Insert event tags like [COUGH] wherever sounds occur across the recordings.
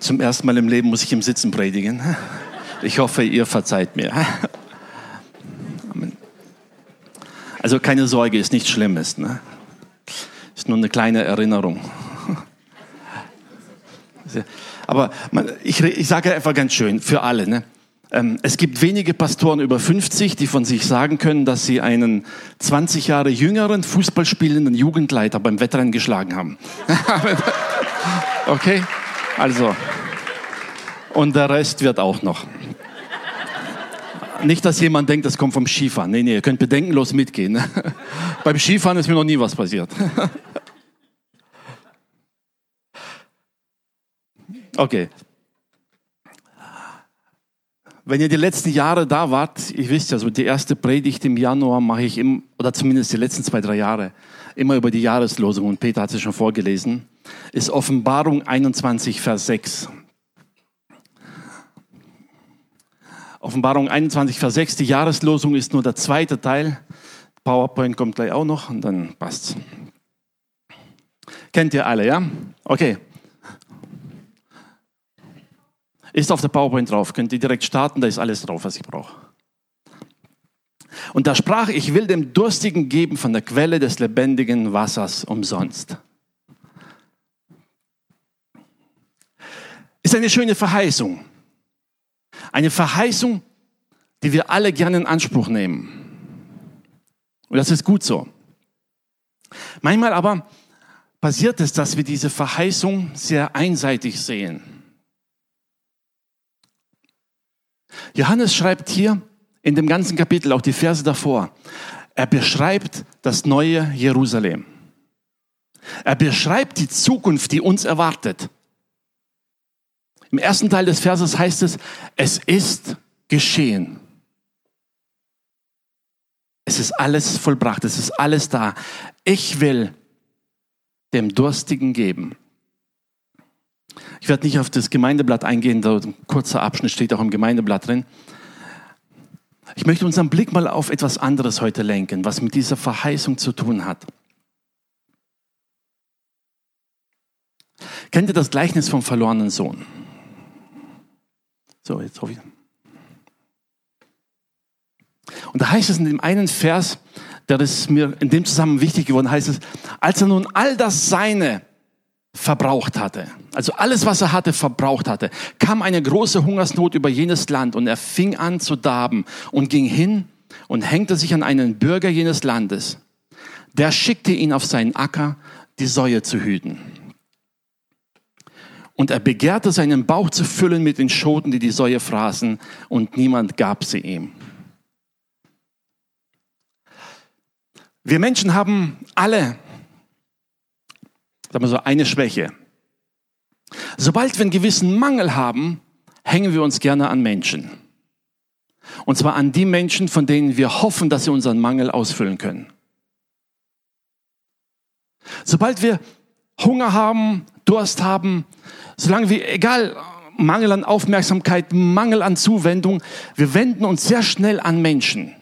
Zum ersten Mal im Leben muss ich im Sitzen predigen. Ich hoffe, ihr verzeiht mir. Also keine Sorge, ist nichts Schlimmes. Ne? Ist nur eine kleine Erinnerung. Aber ich, ich sage einfach ganz schön, für alle. Ne? Ähm, es gibt wenige Pastoren über 50, die von sich sagen können, dass sie einen 20 Jahre jüngeren Fußballspielenden Jugendleiter beim Wettrennen geschlagen haben. [LAUGHS] okay? Also. Und der Rest wird auch noch. Nicht, dass jemand denkt, das kommt vom Skifahren. Nee, nee, ihr könnt bedenkenlos mitgehen. [LAUGHS] Beim Skifahren ist mir noch nie was passiert. [LAUGHS] Okay. Wenn ihr die letzten Jahre da wart, ich wisst ja, so die erste Predigt im Januar mache ich im, oder zumindest die letzten zwei, drei Jahre, immer über die Jahreslosung und Peter hat sie schon vorgelesen, ist Offenbarung 21, Vers 6. Offenbarung 21, Vers 6, die Jahreslosung ist nur der zweite Teil. PowerPoint kommt gleich auch noch und dann passt's. Kennt ihr alle, ja? Okay. Ist auf der PowerPoint drauf, könnt ihr direkt starten, da ist alles drauf, was ich brauche. Und da sprach, ich will dem Durstigen geben von der Quelle des lebendigen Wassers umsonst. Ist eine schöne Verheißung. Eine Verheißung, die wir alle gerne in Anspruch nehmen. Und das ist gut so. Manchmal aber passiert es, dass wir diese Verheißung sehr einseitig sehen. Johannes schreibt hier in dem ganzen Kapitel, auch die Verse davor, er beschreibt das neue Jerusalem. Er beschreibt die Zukunft, die uns erwartet. Im ersten Teil des Verses heißt es, es ist geschehen. Es ist alles vollbracht, es ist alles da. Ich will dem Durstigen geben. Ich werde nicht auf das Gemeindeblatt eingehen, da ein kurzer Abschnitt steht auch im Gemeindeblatt drin. Ich möchte unseren Blick mal auf etwas anderes heute lenken, was mit dieser Verheißung zu tun hat. Kennt ihr das Gleichnis vom verlorenen Sohn? So, jetzt hoffe ich. Und da heißt es in dem einen Vers, der ist mir in dem Zusammenhang wichtig geworden, heißt es, als er nun all das Seine verbraucht hatte, also alles, was er hatte, verbraucht hatte, kam eine große Hungersnot über jenes Land und er fing an zu darben und ging hin und hängte sich an einen Bürger jenes Landes. Der schickte ihn auf seinen Acker, die Säue zu hüten. Und er begehrte seinen Bauch zu füllen mit den Schoten, die die Säue fraßen, und niemand gab sie ihm. Wir Menschen haben alle sagen wir so, eine Schwäche. Sobald wir einen gewissen Mangel haben, hängen wir uns gerne an Menschen. Und zwar an die Menschen, von denen wir hoffen, dass sie unseren Mangel ausfüllen können. Sobald wir Hunger haben, Durst haben, solange wir, egal, Mangel an Aufmerksamkeit, Mangel an Zuwendung, wir wenden uns sehr schnell an Menschen.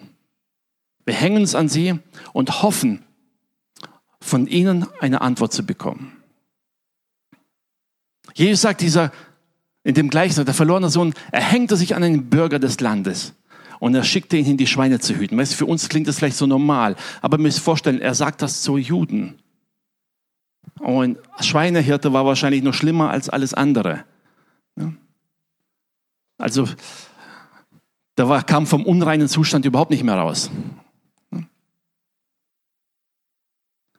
Wir hängen uns an sie und hoffen, von ihnen eine Antwort zu bekommen. Jesus sagt dieser, in dem Gleichnis, der verlorene Sohn, er hängte sich an einen Bürger des Landes und er schickte ihn hin, die Schweine zu hüten. Weißt, für uns klingt das vielleicht so normal, aber ihr müsst vorstellen, er sagt das zu Juden. Und Schweinehirte war wahrscheinlich noch schlimmer als alles andere. Also, da war, kam vom unreinen Zustand überhaupt nicht mehr raus.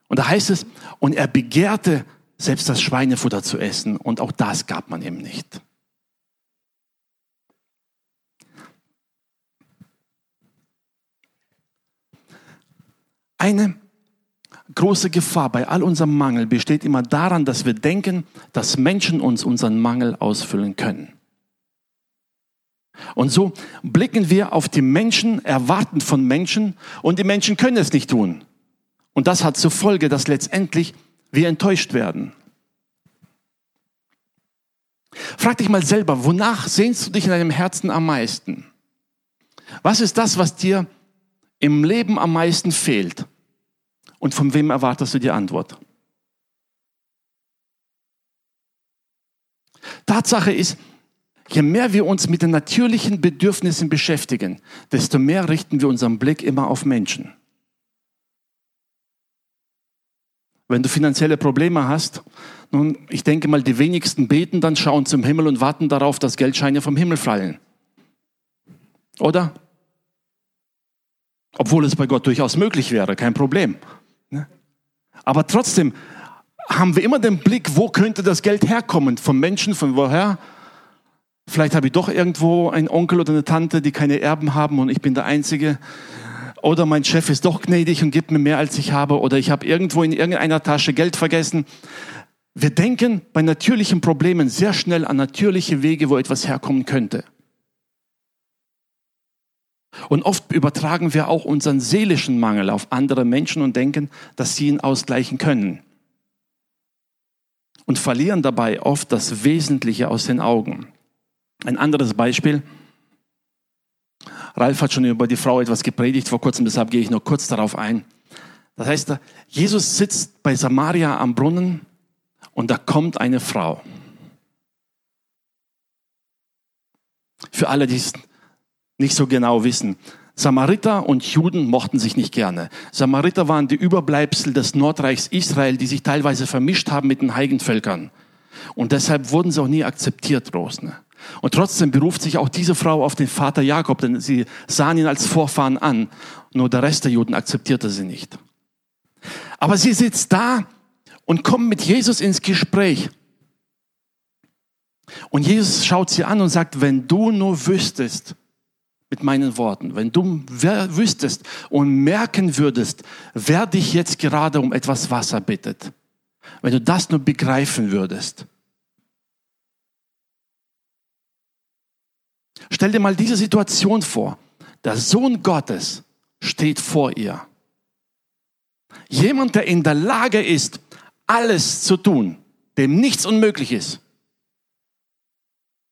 Und da heißt es, und er begehrte selbst das Schweinefutter zu essen und auch das gab man ihm nicht. Eine große Gefahr bei all unserem Mangel besteht immer daran, dass wir denken, dass Menschen uns unseren Mangel ausfüllen können. Und so blicken wir auf die Menschen, erwarten von Menschen und die Menschen können es nicht tun. Und das hat zur Folge, dass letztendlich wir enttäuscht werden. Frag dich mal selber, wonach sehnst du dich in deinem Herzen am meisten? Was ist das, was dir im Leben am meisten fehlt? Und von wem erwartest du die Antwort? Tatsache ist, je mehr wir uns mit den natürlichen Bedürfnissen beschäftigen, desto mehr richten wir unseren Blick immer auf Menschen. Wenn du finanzielle Probleme hast, nun, ich denke mal, die wenigsten beten dann, schauen zum Himmel und warten darauf, dass Geldscheine vom Himmel fallen. Oder? Obwohl es bei Gott durchaus möglich wäre, kein Problem. Aber trotzdem haben wir immer den Blick, wo könnte das Geld herkommen? Vom Menschen, von woher? Vielleicht habe ich doch irgendwo einen Onkel oder eine Tante, die keine Erben haben und ich bin der Einzige. Oder mein Chef ist doch gnädig und gibt mir mehr, als ich habe. Oder ich habe irgendwo in irgendeiner Tasche Geld vergessen. Wir denken bei natürlichen Problemen sehr schnell an natürliche Wege, wo etwas herkommen könnte. Und oft übertragen wir auch unseren seelischen Mangel auf andere Menschen und denken, dass sie ihn ausgleichen können. Und verlieren dabei oft das Wesentliche aus den Augen. Ein anderes Beispiel. Ralf hat schon über die Frau etwas gepredigt vor kurzem, deshalb gehe ich nur kurz darauf ein. Das heißt, Jesus sitzt bei Samaria am Brunnen und da kommt eine Frau. Für alle, die es nicht so genau wissen. Samariter und Juden mochten sich nicht gerne. Samariter waren die Überbleibsel des Nordreichs Israel, die sich teilweise vermischt haben mit den Heigenvölkern. Und deshalb wurden sie auch nie akzeptiert. Ne? Und trotzdem beruft sich auch diese Frau auf den Vater Jakob, denn sie sahen ihn als Vorfahren an. Nur der Rest der Juden akzeptierte sie nicht. Aber sie sitzt da und kommt mit Jesus ins Gespräch. Und Jesus schaut sie an und sagt, wenn du nur wüsstest, mit meinen Worten, wenn du wüsstest und merken würdest, wer dich jetzt gerade um etwas Wasser bittet, wenn du das nur begreifen würdest. Stell dir mal diese Situation vor. Der Sohn Gottes steht vor ihr. Jemand, der in der Lage ist, alles zu tun, dem nichts unmöglich ist.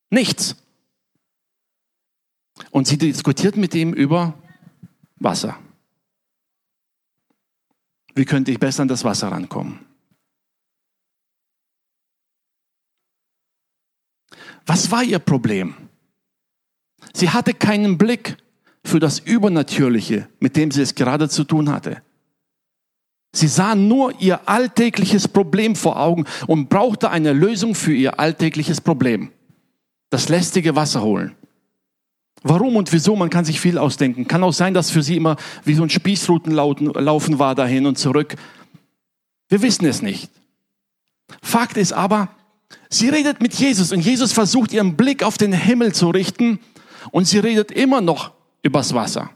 Nichts. Und sie diskutiert mit ihm über Wasser. Wie könnte ich besser an das Wasser rankommen? Was war ihr Problem? Sie hatte keinen Blick für das Übernatürliche, mit dem sie es gerade zu tun hatte. Sie sah nur ihr alltägliches Problem vor Augen und brauchte eine Lösung für ihr alltägliches Problem. Das lästige Wasser holen. Warum und wieso, man kann sich viel ausdenken. Kann auch sein, dass für sie immer wie so ein Spießrutenlaufen war dahin und zurück. Wir wissen es nicht. Fakt ist aber, sie redet mit Jesus und Jesus versucht ihren Blick auf den Himmel zu richten und sie redet immer noch übers Wasser.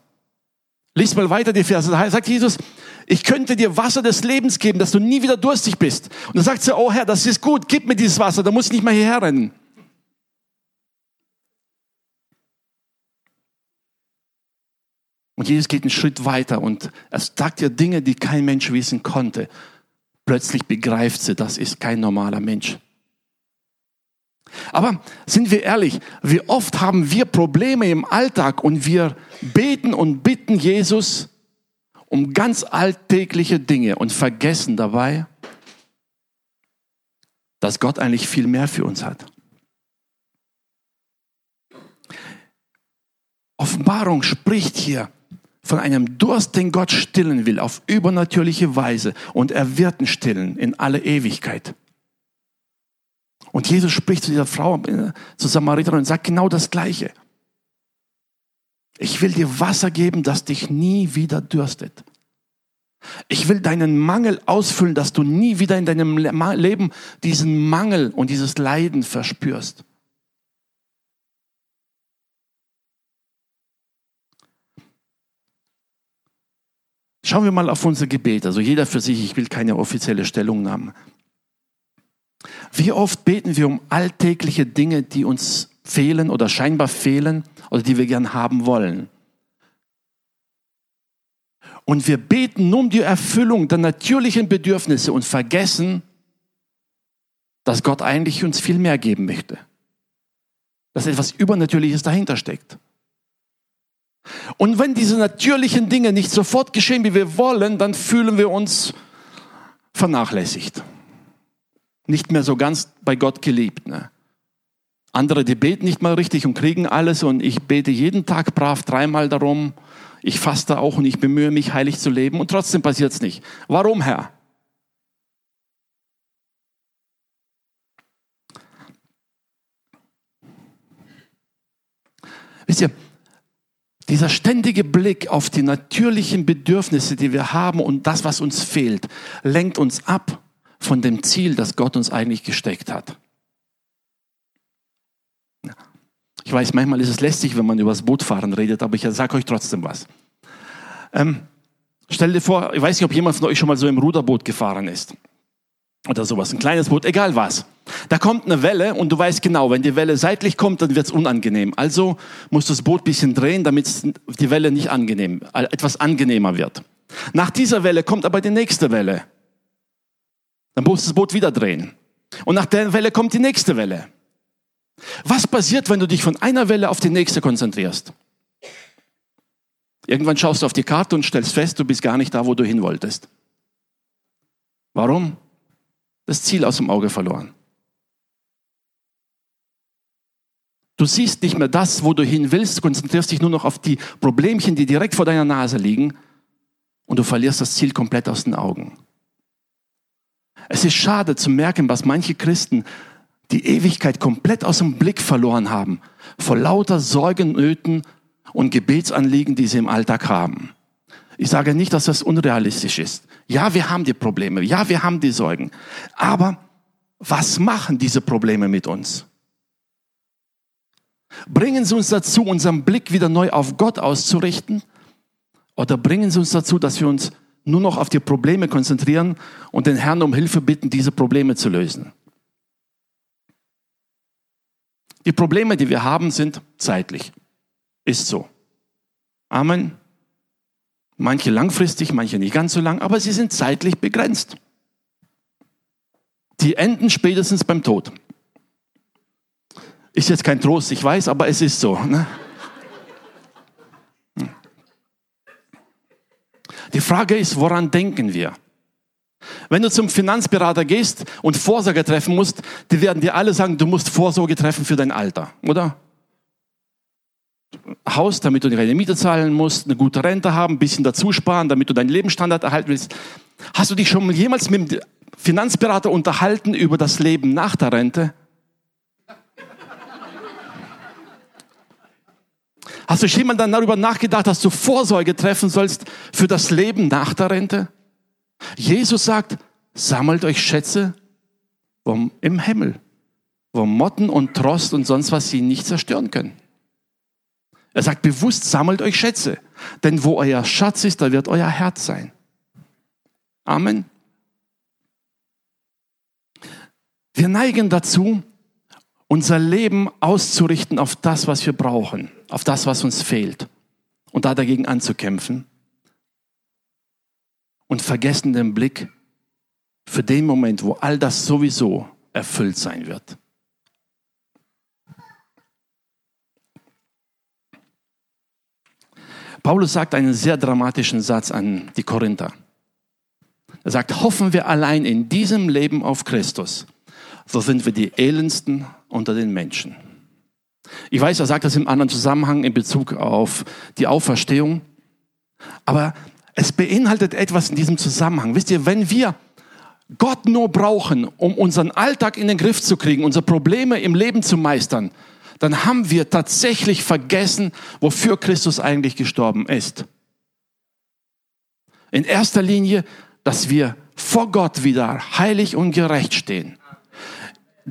Lies mal weiter die Verse. Da sagt Jesus, ich könnte dir Wasser des Lebens geben, dass du nie wieder durstig bist. Und dann sagt sie, oh Herr, das ist gut, gib mir dieses Wasser, da muss ich nicht mehr hierher rennen. Und Jesus geht einen Schritt weiter und er sagt ihr Dinge, die kein Mensch wissen konnte. Plötzlich begreift sie, das ist kein normaler Mensch. Aber sind wir ehrlich, wie oft haben wir Probleme im Alltag und wir beten und bitten Jesus um ganz alltägliche Dinge und vergessen dabei, dass Gott eigentlich viel mehr für uns hat. Offenbarung spricht hier von einem Durst, den Gott stillen will, auf übernatürliche Weise. Und er wird ihn stillen in alle Ewigkeit. Und Jesus spricht zu dieser Frau, äh, zu Samariterin und sagt genau das Gleiche. Ich will dir Wasser geben, das dich nie wieder dürstet. Ich will deinen Mangel ausfüllen, dass du nie wieder in deinem Leben diesen Mangel und dieses Leiden verspürst. Schauen wir mal auf unser Gebet. Also jeder für sich, ich will keine offizielle Stellungnahme. Wie oft beten wir um alltägliche Dinge, die uns fehlen oder scheinbar fehlen oder die wir gern haben wollen? Und wir beten nur um die Erfüllung der natürlichen Bedürfnisse und vergessen, dass Gott eigentlich uns viel mehr geben möchte. Dass etwas Übernatürliches dahinter steckt. Und wenn diese natürlichen Dinge nicht sofort geschehen, wie wir wollen, dann fühlen wir uns vernachlässigt. Nicht mehr so ganz bei Gott geliebt. Ne? Andere, die beten nicht mal richtig und kriegen alles und ich bete jeden Tag brav dreimal darum. Ich faste auch und ich bemühe mich, heilig zu leben und trotzdem passiert es nicht. Warum, Herr? Wisst ihr, dieser ständige Blick auf die natürlichen Bedürfnisse, die wir haben und das, was uns fehlt, lenkt uns ab von dem Ziel, das Gott uns eigentlich gesteckt hat. Ich weiß, manchmal ist es lästig, wenn man über das Bootfahren redet, aber ich sage euch trotzdem was. Ähm, stell dir vor, ich weiß nicht, ob jemand von euch schon mal so im Ruderboot gefahren ist. Oder sowas, ein kleines Boot, egal was. Da kommt eine Welle und du weißt genau, wenn die Welle seitlich kommt, dann wird es unangenehm. Also musst du das Boot ein bisschen drehen, damit die Welle nicht angenehm, äh, etwas angenehmer wird. Nach dieser Welle kommt aber die nächste Welle. Dann musst du das Boot wieder drehen. Und nach der Welle kommt die nächste Welle. Was passiert, wenn du dich von einer Welle auf die nächste konzentrierst? Irgendwann schaust du auf die Karte und stellst fest, du bist gar nicht da, wo du hin wolltest. Warum? Das Ziel aus dem Auge verloren. Du siehst nicht mehr das, wo du hin willst, konzentrierst dich nur noch auf die Problemchen, die direkt vor deiner Nase liegen und du verlierst das Ziel komplett aus den Augen. Es ist schade zu merken, was manche Christen die Ewigkeit komplett aus dem Blick verloren haben, vor lauter Sorgen, Nöten und Gebetsanliegen, die sie im Alltag haben. Ich sage nicht, dass das unrealistisch ist. Ja, wir haben die Probleme. Ja, wir haben die Sorgen. Aber was machen diese Probleme mit uns? Bringen sie uns dazu, unseren Blick wieder neu auf Gott auszurichten? Oder bringen sie uns dazu, dass wir uns nur noch auf die Probleme konzentrieren und den Herrn um Hilfe bitten, diese Probleme zu lösen? Die Probleme, die wir haben, sind zeitlich. Ist so. Amen. Manche langfristig, manche nicht ganz so lang, aber sie sind zeitlich begrenzt. Die enden spätestens beim Tod. Ist jetzt kein Trost, ich weiß, aber es ist so. Ne? Die Frage ist, woran denken wir? Wenn du zum Finanzberater gehst und Vorsorge treffen musst, die werden dir alle sagen, du musst Vorsorge treffen für dein Alter, oder? Haus, damit du deine Miete zahlen musst, eine gute Rente haben, ein bisschen dazu sparen, damit du deinen Lebensstandard erhalten willst. Hast du dich schon jemals mit dem Finanzberater unterhalten über das Leben nach der Rente? Hast du schon jemand dann darüber nachgedacht, dass du Vorsorge treffen sollst für das Leben nach der Rente? Jesus sagt, sammelt euch Schätze vom, im Himmel, wo Motten und Trost und sonst was sie nicht zerstören können. Er sagt bewusst, sammelt euch Schätze, denn wo euer Schatz ist, da wird euer Herz sein. Amen. Wir neigen dazu, unser Leben auszurichten auf das, was wir brauchen, auf das, was uns fehlt und da dagegen anzukämpfen und vergessen den Blick für den Moment, wo all das sowieso erfüllt sein wird. Paulus sagt einen sehr dramatischen Satz an die Korinther. Er sagt, hoffen wir allein in diesem Leben auf Christus, so sind wir die elendsten unter den Menschen. Ich weiß, er sagt das im anderen Zusammenhang in Bezug auf die Auferstehung, aber es beinhaltet etwas in diesem Zusammenhang. Wisst ihr, wenn wir Gott nur brauchen, um unseren Alltag in den Griff zu kriegen, unsere Probleme im Leben zu meistern, dann haben wir tatsächlich vergessen, wofür Christus eigentlich gestorben ist. In erster Linie, dass wir vor Gott wieder heilig und gerecht stehen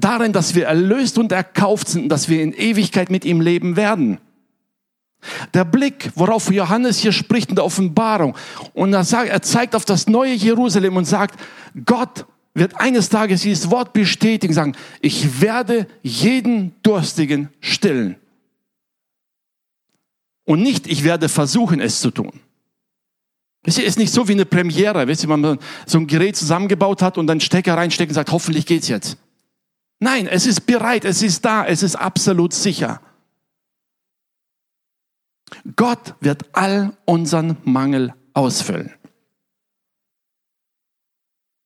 darin, dass wir erlöst und erkauft sind, dass wir in Ewigkeit mit ihm leben werden. Der Blick, worauf Johannes hier spricht in der Offenbarung, und er, sagt, er zeigt auf das neue Jerusalem und sagt, Gott wird eines Tages dieses Wort bestätigen, sagen, ich werde jeden Durstigen stillen. Und nicht, ich werde versuchen, es zu tun. Es ist nicht so wie eine Premiere, wisst ihr, wenn man so ein Gerät zusammengebaut hat und dann Stecker reinsteckt und sagt, hoffentlich geht's jetzt. Nein, es ist bereit, es ist da, es ist absolut sicher. Gott wird all unseren Mangel ausfüllen.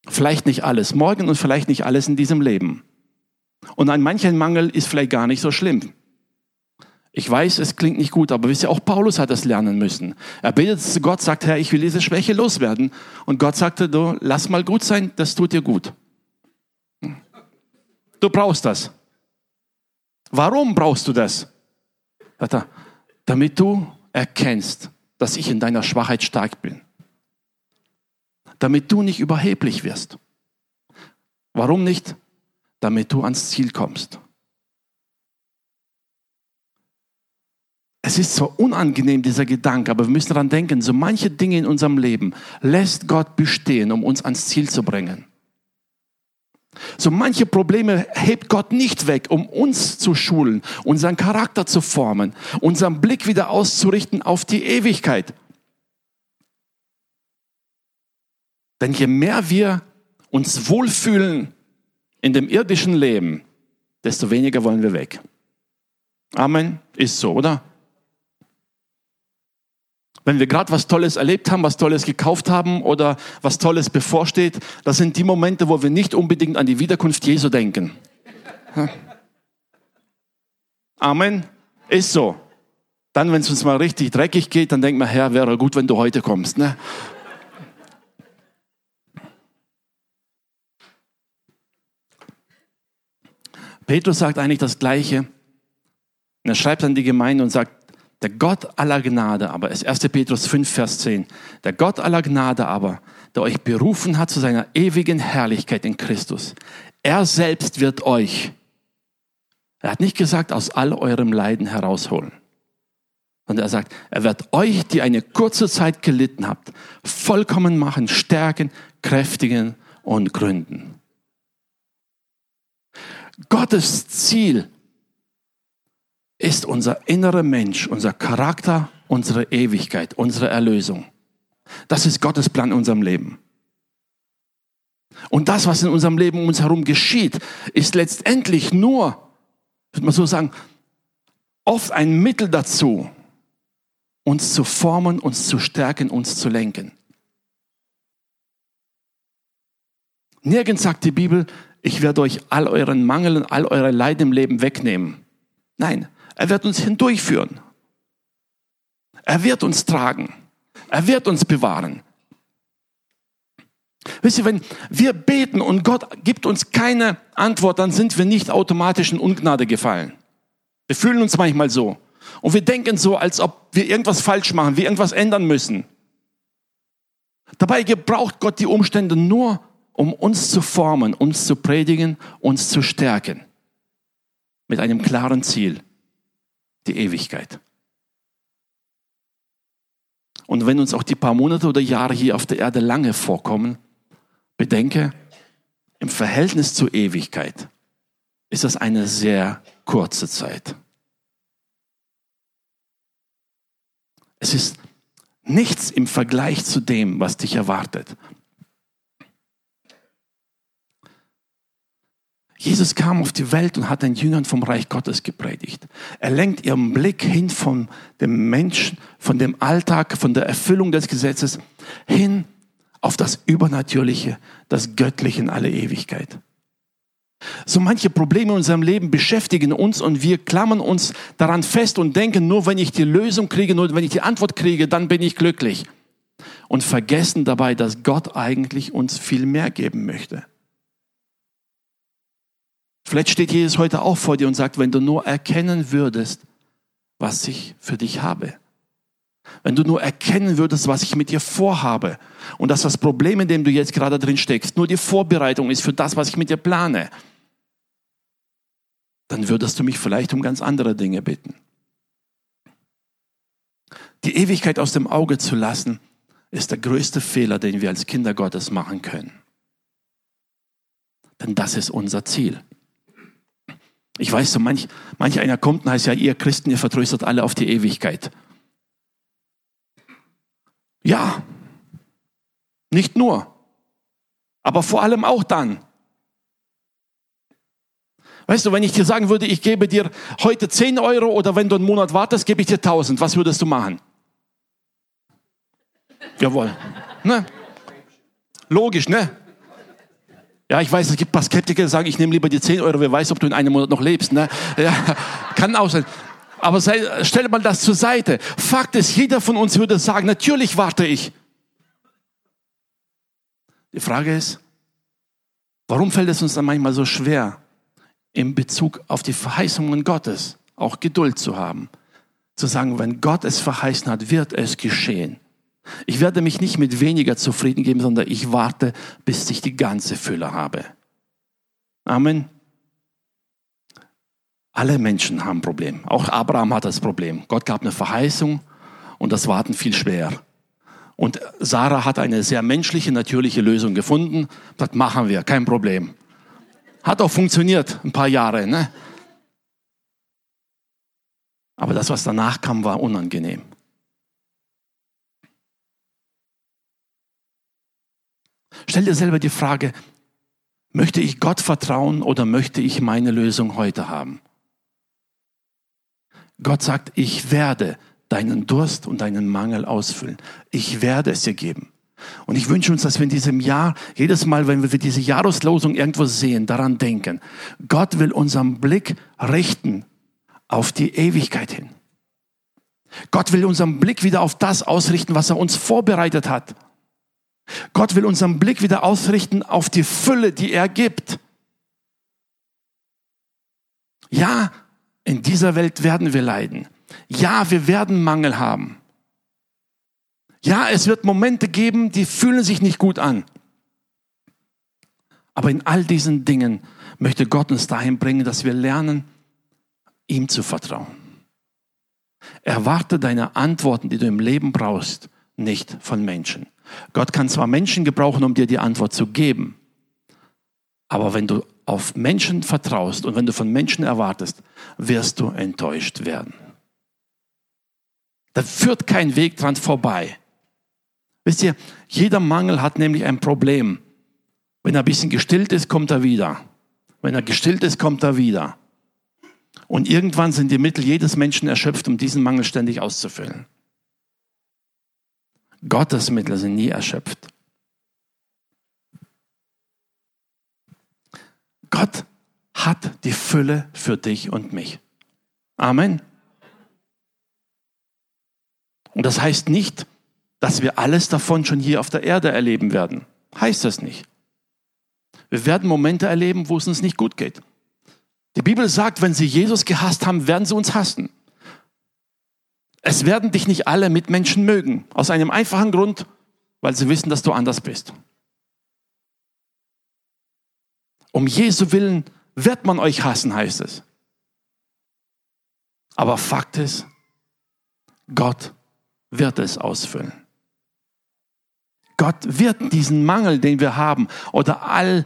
Vielleicht nicht alles morgen und vielleicht nicht alles in diesem Leben. Und ein mancher Mangel ist vielleicht gar nicht so schlimm. Ich weiß, es klingt nicht gut, aber wisst ihr, auch Paulus hat das lernen müssen. Er betet zu Gott, sagt, Herr, ich will diese Schwäche loswerden. Und Gott sagte, du, lass mal gut sein, das tut dir gut. Du brauchst das. Warum brauchst du das? Damit du erkennst, dass ich in deiner Schwachheit stark bin. Damit du nicht überheblich wirst. Warum nicht? Damit du ans Ziel kommst. Es ist so unangenehm, dieser Gedanke, aber wir müssen daran denken, so manche Dinge in unserem Leben lässt Gott bestehen, um uns ans Ziel zu bringen. So manche Probleme hebt Gott nicht weg, um uns zu schulen, unseren Charakter zu formen, unseren Blick wieder auszurichten auf die Ewigkeit. Denn je mehr wir uns wohlfühlen in dem irdischen Leben, desto weniger wollen wir weg. Amen. Ist so, oder? Wenn wir gerade was Tolles erlebt haben, was Tolles gekauft haben oder was Tolles bevorsteht, das sind die Momente, wo wir nicht unbedingt an die Wiederkunft Jesu denken. Amen. Ist so. Dann, wenn es uns mal richtig dreckig geht, dann denkt man, Herr, wäre gut, wenn du heute kommst. Ne? Petrus sagt eigentlich das Gleiche. Er schreibt an die Gemeinde und sagt, der Gott aller Gnade aber, ist 1. Petrus 5, Vers 10. Der Gott aller Gnade aber, der euch berufen hat zu seiner ewigen Herrlichkeit in Christus. Er selbst wird euch, er hat nicht gesagt, aus all eurem Leiden herausholen. sondern er sagt, er wird euch, die eine kurze Zeit gelitten habt, vollkommen machen, stärken, kräftigen und gründen. Gottes Ziel ist unser innerer Mensch, unser Charakter, unsere Ewigkeit, unsere Erlösung. Das ist Gottes Plan in unserem Leben. Und das, was in unserem Leben um uns herum geschieht, ist letztendlich nur, würde man so sagen, oft ein Mittel dazu, uns zu formen, uns zu stärken, uns zu lenken. Nirgends sagt die Bibel, ich werde euch all euren Mangel und all eure Leid im Leben wegnehmen. Nein, er wird uns hindurchführen. Er wird uns tragen. Er wird uns bewahren. Wisst ihr, wenn wir beten und Gott gibt uns keine Antwort, dann sind wir nicht automatisch in Ungnade gefallen. Wir fühlen uns manchmal so. Und wir denken so, als ob wir irgendwas falsch machen, wir irgendwas ändern müssen. Dabei gebraucht Gott die Umstände nur, um uns zu formen, uns zu predigen, uns zu stärken. Mit einem klaren Ziel die Ewigkeit. Und wenn uns auch die paar Monate oder Jahre hier auf der Erde lange vorkommen, bedenke, im Verhältnis zur Ewigkeit ist das eine sehr kurze Zeit. Es ist nichts im Vergleich zu dem, was dich erwartet. Jesus kam auf die Welt und hat den Jüngern vom Reich Gottes gepredigt. Er lenkt ihren Blick hin von dem Menschen, von dem Alltag, von der Erfüllung des Gesetzes hin auf das Übernatürliche, das Göttliche in alle Ewigkeit. So manche Probleme in unserem Leben beschäftigen uns und wir klammern uns daran fest und denken, nur wenn ich die Lösung kriege, nur wenn ich die Antwort kriege, dann bin ich glücklich. Und vergessen dabei, dass Gott eigentlich uns viel mehr geben möchte. Vielleicht steht Jesus heute auch vor dir und sagt, wenn du nur erkennen würdest, was ich für dich habe. Wenn du nur erkennen würdest, was ich mit dir vorhabe und dass das Problem, in dem du jetzt gerade drin steckst, nur die Vorbereitung ist für das, was ich mit dir plane, dann würdest du mich vielleicht um ganz andere Dinge bitten. Die Ewigkeit aus dem Auge zu lassen, ist der größte Fehler, den wir als Kinder Gottes machen können. Denn das ist unser Ziel. Ich weiß so, manch, manch einer kommt und heißt ja, ihr Christen, ihr vertröstet alle auf die Ewigkeit. Ja, nicht nur, aber vor allem auch dann. Weißt du, wenn ich dir sagen würde, ich gebe dir heute 10 Euro oder wenn du einen Monat wartest, gebe ich dir 1000, was würdest du machen? Jawohl. Ne? Logisch, ne? Ja, ich weiß, es gibt ein paar Skeptiker, die sagen, ich nehme lieber die 10 Euro, wer weiß, ob du in einem Monat noch lebst. Ne? Ja, [LAUGHS] kann auch sein. Aber sei, stell mal das zur Seite. Fakt ist, jeder von uns würde sagen, natürlich warte ich. Die Frage ist, warum fällt es uns dann manchmal so schwer, in Bezug auf die Verheißungen Gottes auch Geduld zu haben? Zu sagen, wenn Gott es verheißen hat, wird es geschehen. Ich werde mich nicht mit weniger zufrieden geben, sondern ich warte, bis ich die ganze Fülle habe. Amen. Alle Menschen haben ein Problem. Auch Abraham hat das Problem. Gott gab eine Verheißung und das Warten viel schwer. Und Sarah hat eine sehr menschliche, natürliche Lösung gefunden. Das machen wir, kein Problem. Hat auch funktioniert, ein paar Jahre. Ne? Aber das, was danach kam, war unangenehm. Stell dir selber die Frage, möchte ich Gott vertrauen oder möchte ich meine Lösung heute haben? Gott sagt, ich werde deinen Durst und deinen Mangel ausfüllen. Ich werde es dir geben. Und ich wünsche uns, dass wir in diesem Jahr, jedes Mal, wenn wir diese Jahreslosung irgendwo sehen, daran denken, Gott will unseren Blick richten auf die Ewigkeit hin. Gott will unseren Blick wieder auf das ausrichten, was er uns vorbereitet hat. Gott will unseren Blick wieder ausrichten auf die Fülle, die er gibt. Ja, in dieser Welt werden wir leiden. Ja, wir werden Mangel haben. Ja, es wird Momente geben, die fühlen sich nicht gut an. Aber in all diesen Dingen möchte Gott uns dahin bringen, dass wir lernen, ihm zu vertrauen. Erwarte deine Antworten, die du im Leben brauchst, nicht von Menschen. Gott kann zwar Menschen gebrauchen, um dir die Antwort zu geben, aber wenn du auf Menschen vertraust und wenn du von Menschen erwartest, wirst du enttäuscht werden. Da führt kein Weg dran vorbei. Wisst ihr, jeder Mangel hat nämlich ein Problem. Wenn er ein bisschen gestillt ist, kommt er wieder. Wenn er gestillt ist, kommt er wieder. Und irgendwann sind die Mittel jedes Menschen erschöpft, um diesen Mangel ständig auszufüllen. Gottes Mittel sind nie erschöpft. Gott hat die Fülle für dich und mich. Amen. Und das heißt nicht, dass wir alles davon schon hier auf der Erde erleben werden. Heißt das nicht. Wir werden Momente erleben, wo es uns nicht gut geht. Die Bibel sagt, wenn sie Jesus gehasst haben, werden sie uns hassen. Es werden dich nicht alle Mitmenschen mögen. Aus einem einfachen Grund, weil sie wissen, dass du anders bist. Um Jesu Willen wird man euch hassen, heißt es. Aber Fakt ist, Gott wird es ausfüllen. Gott wird diesen Mangel, den wir haben, oder all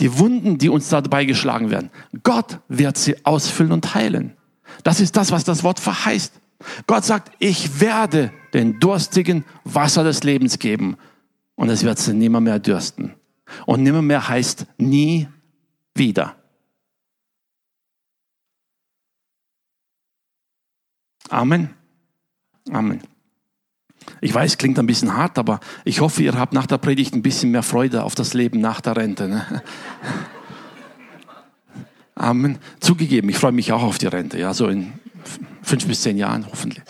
die Wunden, die uns dabei geschlagen werden, Gott wird sie ausfüllen und heilen. Das ist das, was das Wort verheißt. Gott sagt, ich werde den Durstigen Wasser des Lebens geben und es wird sie nimmer mehr dürsten. Und nimmer mehr heißt nie wieder. Amen. Amen. Ich weiß, klingt ein bisschen hart, aber ich hoffe, ihr habt nach der Predigt ein bisschen mehr Freude auf das Leben nach der Rente. Ne? Amen. Zugegeben, ich freue mich auch auf die Rente, ja, so in fünf bis zehn Jahren hoffentlich.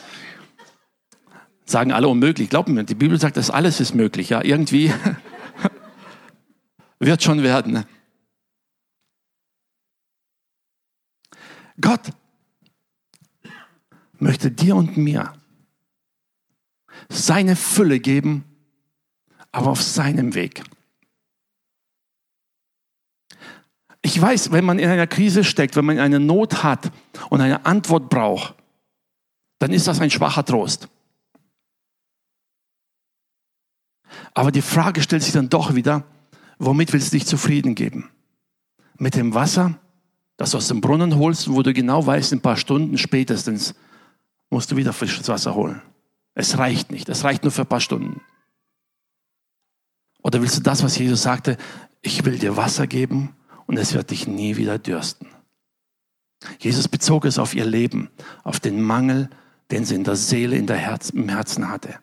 Sagen alle unmöglich. Glauben mir, die Bibel sagt, dass alles ist möglich. Ja, irgendwie [LAUGHS] wird schon werden. Ne? Gott möchte dir und mir seine Fülle geben, aber auf seinem Weg. Ich weiß, wenn man in einer Krise steckt, wenn man eine Not hat und eine Antwort braucht, dann ist das ein schwacher Trost. Aber die Frage stellt sich dann doch wieder, womit willst du dich zufrieden geben? Mit dem Wasser, das du aus dem Brunnen holst, wo du genau weißt, in ein paar Stunden spätestens musst du wieder frisches Wasser holen. Es reicht nicht, es reicht nur für ein paar Stunden. Oder willst du das, was Jesus sagte, ich will dir Wasser geben und es wird dich nie wieder dürsten. Jesus bezog es auf ihr Leben, auf den Mangel, den sie in der Seele, in der Herz, im Herzen hatte.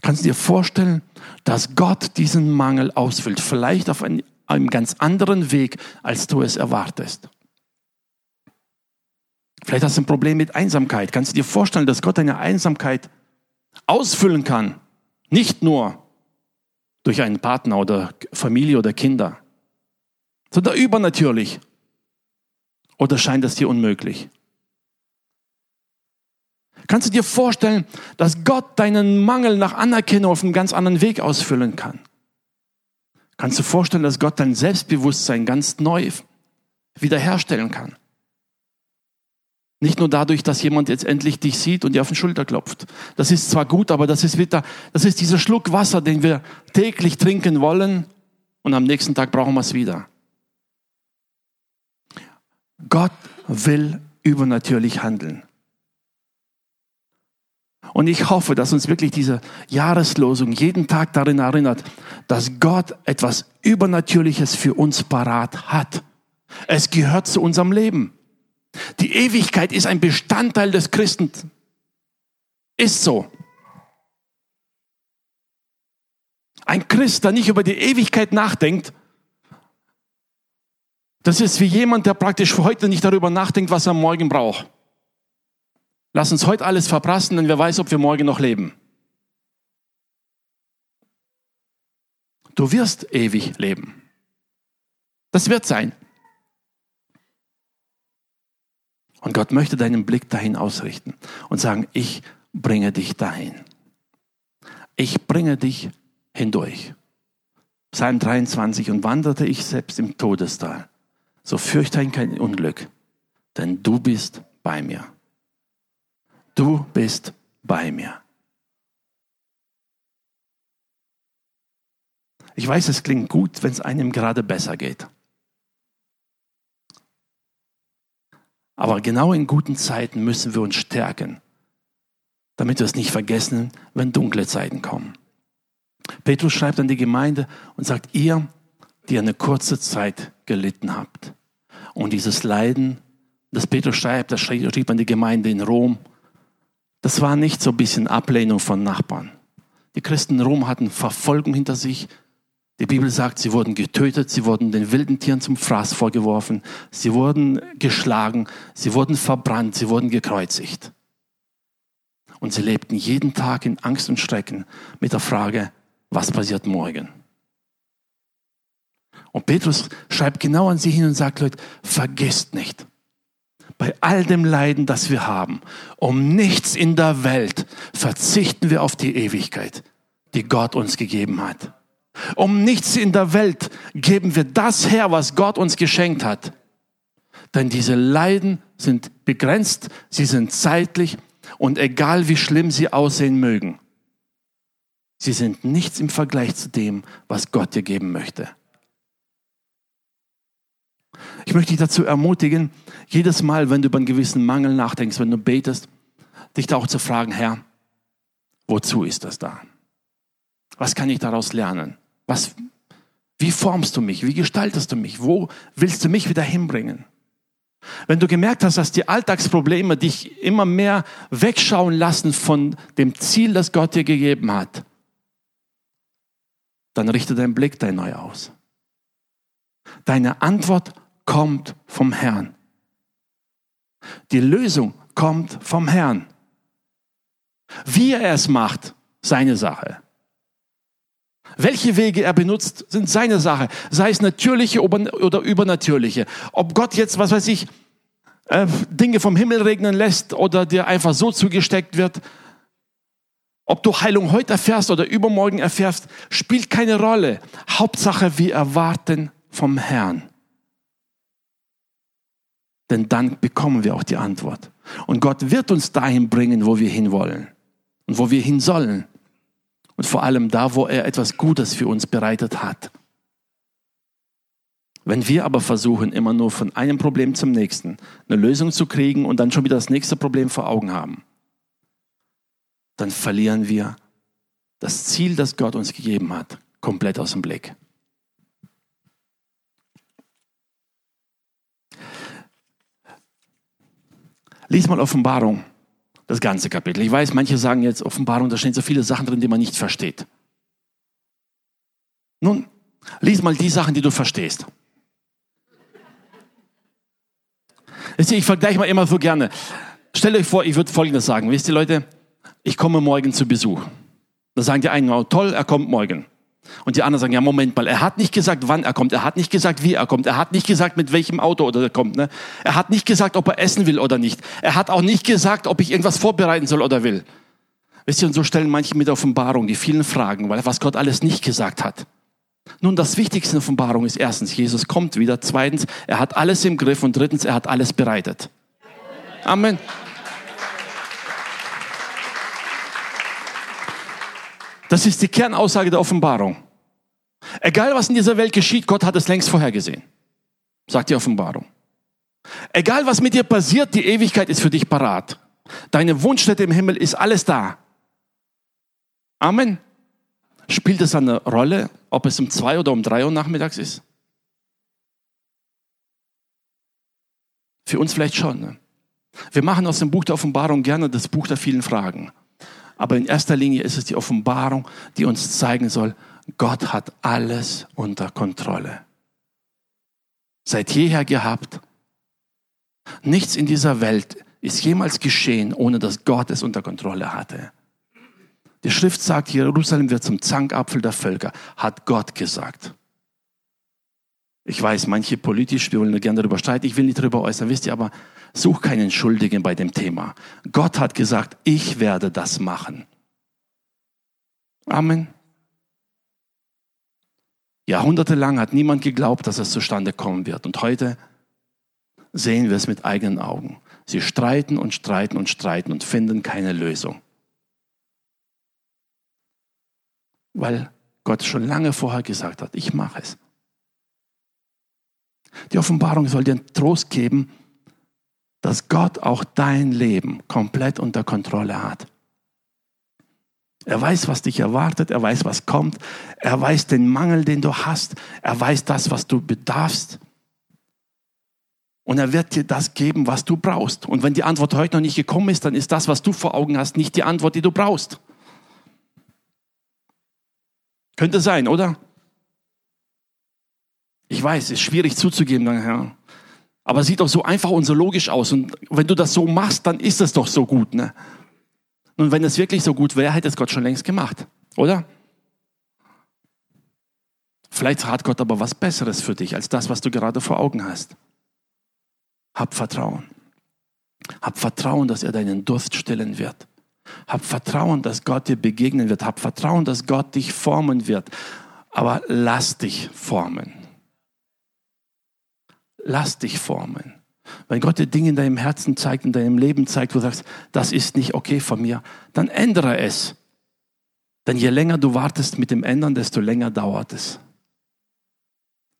Kannst du dir vorstellen, dass Gott diesen Mangel ausfüllt? Vielleicht auf einen, einem ganz anderen Weg, als du es erwartest. Vielleicht hast du ein Problem mit Einsamkeit. Kannst du dir vorstellen, dass Gott deine Einsamkeit ausfüllen kann? Nicht nur durch einen Partner oder Familie oder Kinder, sondern übernatürlich. Oder scheint das dir unmöglich? Kannst du dir vorstellen, dass Gott deinen Mangel nach Anerkennung auf einem ganz anderen Weg ausfüllen kann? Kannst du vorstellen, dass Gott dein Selbstbewusstsein ganz neu wiederherstellen kann? Nicht nur dadurch, dass jemand jetzt endlich dich sieht und dir auf den Schulter klopft. Das ist zwar gut, aber das ist wieder, das ist dieser Schluck Wasser, den wir täglich trinken wollen und am nächsten Tag brauchen wir es wieder. Gott will übernatürlich handeln. Und ich hoffe, dass uns wirklich diese Jahreslosung jeden Tag darin erinnert, dass Gott etwas Übernatürliches für uns parat hat. Es gehört zu unserem Leben. Die Ewigkeit ist ein Bestandteil des Christen. Ist so. Ein Christ, der nicht über die Ewigkeit nachdenkt, das ist wie jemand, der praktisch heute nicht darüber nachdenkt, was er morgen braucht. Lass uns heute alles verprassen, denn wer weiß, ob wir morgen noch leben. Du wirst ewig leben. Das wird sein. Und Gott möchte deinen Blick dahin ausrichten und sagen, ich bringe dich dahin. Ich bringe dich hindurch. Psalm 23, und wanderte ich selbst im Todestal, so fürchte ich kein Unglück, denn du bist bei mir. Du bist bei mir. Ich weiß, es klingt gut, wenn es einem gerade besser geht. Aber genau in guten Zeiten müssen wir uns stärken, damit wir es nicht vergessen, wenn dunkle Zeiten kommen. Petrus schreibt an die Gemeinde und sagt, ihr, die eine kurze Zeit gelitten habt. Und dieses Leiden, das Petrus schreibt, das schrieb an die Gemeinde in Rom, das war nicht so ein bisschen Ablehnung von Nachbarn. Die Christen in Rom hatten Verfolgung hinter sich, die Bibel sagt, sie wurden getötet, sie wurden den wilden Tieren zum Fraß vorgeworfen, sie wurden geschlagen, sie wurden verbrannt, sie wurden gekreuzigt. Und sie lebten jeden Tag in Angst und Schrecken mit der Frage, was passiert morgen? Und Petrus schreibt genau an sie hin und sagt, Leute, vergesst nicht, bei all dem Leiden, das wir haben, um nichts in der Welt verzichten wir auf die Ewigkeit, die Gott uns gegeben hat. Um nichts in der Welt geben wir das her, was Gott uns geschenkt hat. Denn diese Leiden sind begrenzt, sie sind zeitlich und egal wie schlimm sie aussehen mögen, sie sind nichts im Vergleich zu dem, was Gott dir geben möchte. Ich möchte dich dazu ermutigen, jedes Mal, wenn du über einen gewissen Mangel nachdenkst, wenn du betest, dich da auch zu fragen, Herr, wozu ist das da? Was kann ich daraus lernen? Was, wie formst du mich? Wie gestaltest du mich? Wo willst du mich wieder hinbringen? Wenn du gemerkt hast, dass die Alltagsprobleme dich immer mehr wegschauen lassen von dem Ziel, das Gott dir gegeben hat, dann richte deinen Blick da neu aus. Deine Antwort kommt vom Herrn. Die Lösung kommt vom Herrn. Wie er es macht, seine Sache. Welche Wege er benutzt, sind seine Sache. Sei es natürliche oder übernatürliche. Ob Gott jetzt, was weiß ich, äh, Dinge vom Himmel regnen lässt oder dir einfach so zugesteckt wird. Ob du Heilung heute erfährst oder übermorgen erfährst, spielt keine Rolle. Hauptsache, wir erwarten vom Herrn. Denn dann bekommen wir auch die Antwort. Und Gott wird uns dahin bringen, wo wir hinwollen und wo wir hin sollen und vor allem da, wo er etwas Gutes für uns bereitet hat. Wenn wir aber versuchen, immer nur von einem Problem zum nächsten eine Lösung zu kriegen und dann schon wieder das nächste Problem vor Augen haben, dann verlieren wir das Ziel, das Gott uns gegeben hat, komplett aus dem Blick. Lies mal Offenbarung. Das ganze Kapitel. Ich weiß, manche sagen jetzt Offenbarung, da stehen so viele Sachen drin, die man nicht versteht. Nun, lies mal die Sachen, die du verstehst. Ich vergleiche mal immer so gerne. Stellt euch vor, ich würde Folgendes sagen. Wisst ihr, Leute, ich komme morgen zu Besuch. Da sagen die einen, oh, toll, er kommt morgen. Und die anderen sagen, ja, Moment mal, er hat nicht gesagt, wann er kommt, er hat nicht gesagt, wie er kommt, er hat nicht gesagt, mit welchem Auto er kommt. Ne? Er hat nicht gesagt, ob er essen will oder nicht. Er hat auch nicht gesagt, ob ich irgendwas vorbereiten soll oder will. Wisst ihr, und so stellen manche mit Offenbarung die vielen Fragen, weil was Gott alles nicht gesagt hat. Nun, das Wichtigste in der Offenbarung ist erstens, Jesus kommt wieder. Zweitens, er hat alles im Griff. Und drittens, er hat alles bereitet. Amen. Das ist die Kernaussage der Offenbarung. Egal was in dieser Welt geschieht, Gott hat es längst vorhergesehen. Sagt die Offenbarung. Egal was mit dir passiert, die Ewigkeit ist für dich parat. Deine Wunschstätte im Himmel ist alles da. Amen. Spielt es eine Rolle, ob es um zwei oder um drei Uhr nachmittags ist? Für uns vielleicht schon. Ne? Wir machen aus dem Buch der Offenbarung gerne das Buch der vielen Fragen. Aber in erster Linie ist es die Offenbarung, die uns zeigen soll, Gott hat alles unter Kontrolle. Seit jeher gehabt. Nichts in dieser Welt ist jemals geschehen, ohne dass Gott es unter Kontrolle hatte. Die Schrift sagt, Jerusalem wird zum Zankapfel der Völker, hat Gott gesagt. Ich weiß, manche politisch, wir wollen gerne darüber streiten, ich will nicht darüber äußern, wisst ihr, aber such keinen Schuldigen bei dem Thema. Gott hat gesagt, ich werde das machen. Amen. Jahrhundertelang hat niemand geglaubt, dass es zustande kommen wird. Und heute sehen wir es mit eigenen Augen. Sie streiten und streiten und streiten und finden keine Lösung. weil Gott schon lange vorher gesagt hat, ich mache es. Die Offenbarung soll dir Trost geben, dass Gott auch dein Leben komplett unter Kontrolle hat. Er weiß, was dich erwartet, er weiß, was kommt, er weiß den Mangel, den du hast, er weiß das, was du bedarfst. Und er wird dir das geben, was du brauchst. Und wenn die Antwort heute noch nicht gekommen ist, dann ist das, was du vor Augen hast, nicht die Antwort, die du brauchst. Könnte sein, oder? Ich weiß, es ist schwierig zuzugeben, dann, ja. Aber sieht doch so einfach und so logisch aus. Und wenn du das so machst, dann ist es doch so gut. Ne? Und wenn es wirklich so gut wäre, hätte es Gott schon längst gemacht, oder? Vielleicht hat Gott aber was Besseres für dich als das, was du gerade vor Augen hast. Hab Vertrauen. Hab Vertrauen, dass er deinen Durst stillen wird. Hab Vertrauen, dass Gott dir begegnen wird. Hab Vertrauen, dass Gott dich formen wird. Aber lass dich formen. Lass dich formen. Wenn Gott dir Dinge in deinem Herzen zeigt, in deinem Leben zeigt, wo du sagst, das ist nicht okay von mir, dann ändere es. Denn je länger du wartest mit dem Ändern, desto länger dauert es.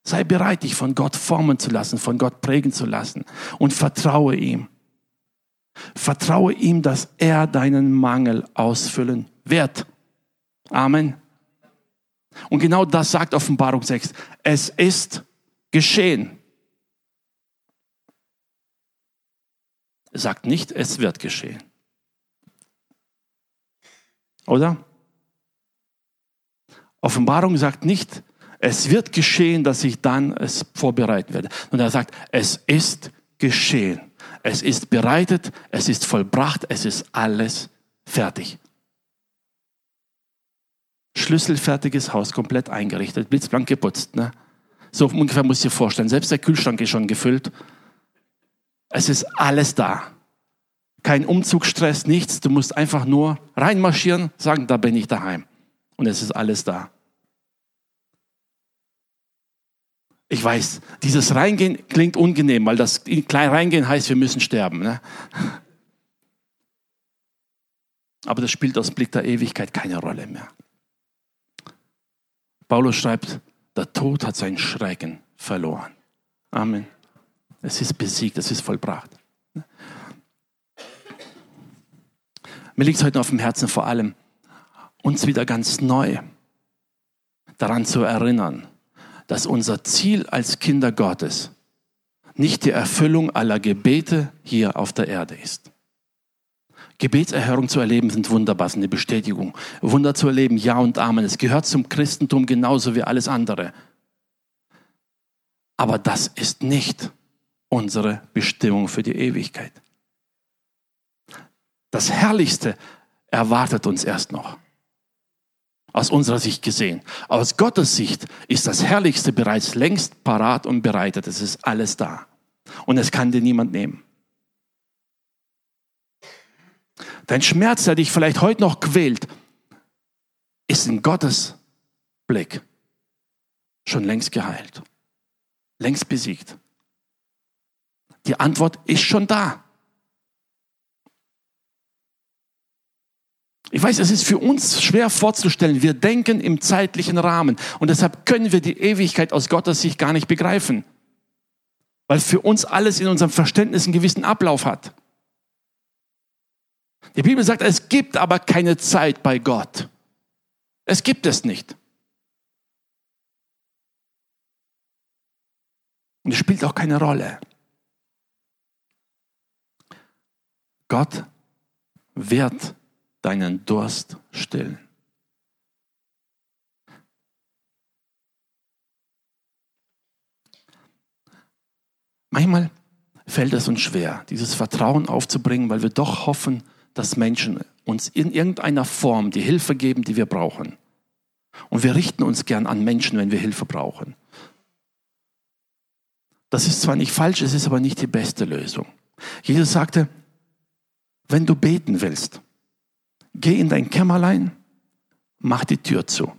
Sei bereit, dich von Gott formen zu lassen, von Gott prägen zu lassen und vertraue ihm. Vertraue ihm, dass er deinen Mangel ausfüllen wird. Amen. Und genau das sagt Offenbarung 6. Es ist geschehen. Sagt nicht, es wird geschehen. Oder? Offenbarung sagt nicht, es wird geschehen, dass ich dann es vorbereiten werde. Und er sagt, es ist geschehen. Es ist bereitet, es ist vollbracht, es ist alles fertig. Schlüsselfertiges Haus, komplett eingerichtet, blitzblank geputzt. Ne? So ungefähr muss ich dir vorstellen. Selbst der Kühlschrank ist schon gefüllt. Es ist alles da. Kein Umzugsstress, nichts. Du musst einfach nur reinmarschieren, sagen, da bin ich daheim. Und es ist alles da. Ich weiß, dieses Reingehen klingt ungenehm, weil das klein Reingehen heißt, wir müssen sterben. Ne? Aber das spielt aus Blick der Ewigkeit keine Rolle mehr. Paulus schreibt, der Tod hat seinen Schrecken verloren. Amen. Es ist besiegt, es ist vollbracht. Mir liegt es heute auf dem Herzen vor allem, uns wieder ganz neu daran zu erinnern, dass unser Ziel als Kinder Gottes nicht die Erfüllung aller Gebete hier auf der Erde ist. Gebetserhörung zu erleben sind wunderbar, sind eine Bestätigung. Wunder zu erleben, ja und Amen. Es gehört zum Christentum genauso wie alles andere. Aber das ist nicht unsere Bestimmung für die Ewigkeit. Das Herrlichste erwartet uns erst noch. Aus unserer Sicht gesehen. Aus Gottes Sicht ist das Herrlichste bereits längst parat und bereitet. Es ist alles da. Und es kann dir niemand nehmen. Dein Schmerz, der dich vielleicht heute noch quält, ist in Gottes Blick schon längst geheilt, längst besiegt. Die Antwort ist schon da. Ich weiß, es ist für uns schwer vorzustellen. Wir denken im zeitlichen Rahmen und deshalb können wir die Ewigkeit aus Gottes Sicht gar nicht begreifen, weil für uns alles in unserem Verständnis einen gewissen Ablauf hat. Die Bibel sagt, es gibt aber keine Zeit bei Gott. Es gibt es nicht. Und es spielt auch keine Rolle. Gott wird deinen Durst stillen. Manchmal fällt es uns schwer, dieses Vertrauen aufzubringen, weil wir doch hoffen, dass Menschen uns in irgendeiner Form die Hilfe geben, die wir brauchen. Und wir richten uns gern an Menschen, wenn wir Hilfe brauchen. Das ist zwar nicht falsch, es ist aber nicht die beste Lösung. Jesus sagte, wenn du beten willst, geh in dein Kämmerlein, mach die Tür zu.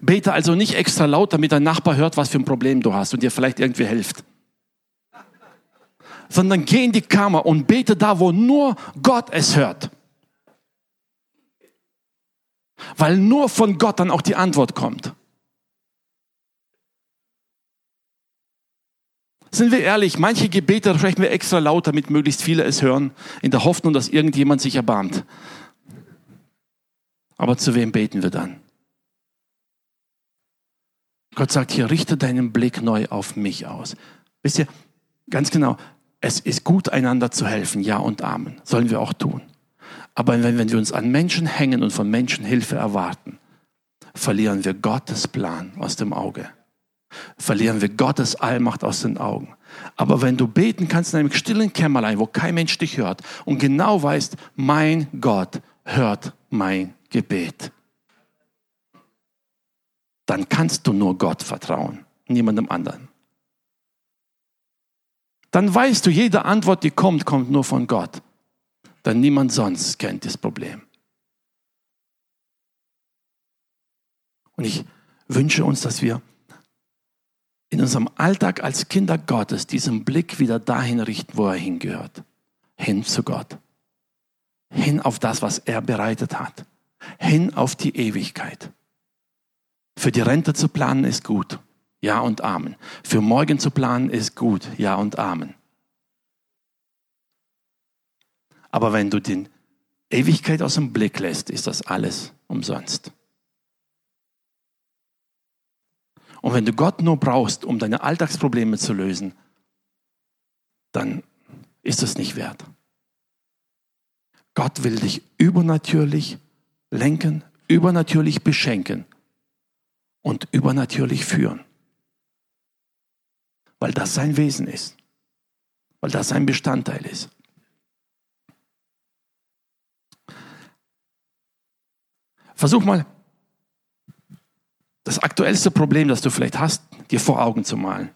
Bete also nicht extra laut, damit dein Nachbar hört, was für ein Problem du hast und dir vielleicht irgendwie hilft sondern geh in die Kammer und bete da, wo nur Gott es hört. Weil nur von Gott dann auch die Antwort kommt. Sind wir ehrlich, manche Gebete sprechen wir extra laut, damit möglichst viele es hören, in der Hoffnung, dass irgendjemand sich erbarmt. Aber zu wem beten wir dann? Gott sagt hier, richte deinen Blick neu auf mich aus. Wisst ihr, ganz genau, es ist gut, einander zu helfen, ja und Amen. Sollen wir auch tun. Aber wenn, wenn wir uns an Menschen hängen und von Menschen Hilfe erwarten, verlieren wir Gottes Plan aus dem Auge. Verlieren wir Gottes Allmacht aus den Augen. Aber wenn du beten kannst in einem stillen Kämmerlein, wo kein Mensch dich hört und genau weißt, mein Gott hört mein Gebet, dann kannst du nur Gott vertrauen, niemandem anderen dann weißt du, jede Antwort, die kommt, kommt nur von Gott. Denn niemand sonst kennt das Problem. Und ich wünsche uns, dass wir in unserem Alltag als Kinder Gottes diesen Blick wieder dahin richten, wo er hingehört. Hin zu Gott. Hin auf das, was er bereitet hat. Hin auf die Ewigkeit. Für die Rente zu planen ist gut. Ja und Amen. Für morgen zu planen ist gut. Ja und Amen. Aber wenn du die Ewigkeit aus dem Blick lässt, ist das alles umsonst. Und wenn du Gott nur brauchst, um deine Alltagsprobleme zu lösen, dann ist es nicht wert. Gott will dich übernatürlich lenken, übernatürlich beschenken und übernatürlich führen weil das sein Wesen ist, weil das sein Bestandteil ist. Versuch mal, das aktuellste Problem, das du vielleicht hast, dir vor Augen zu malen.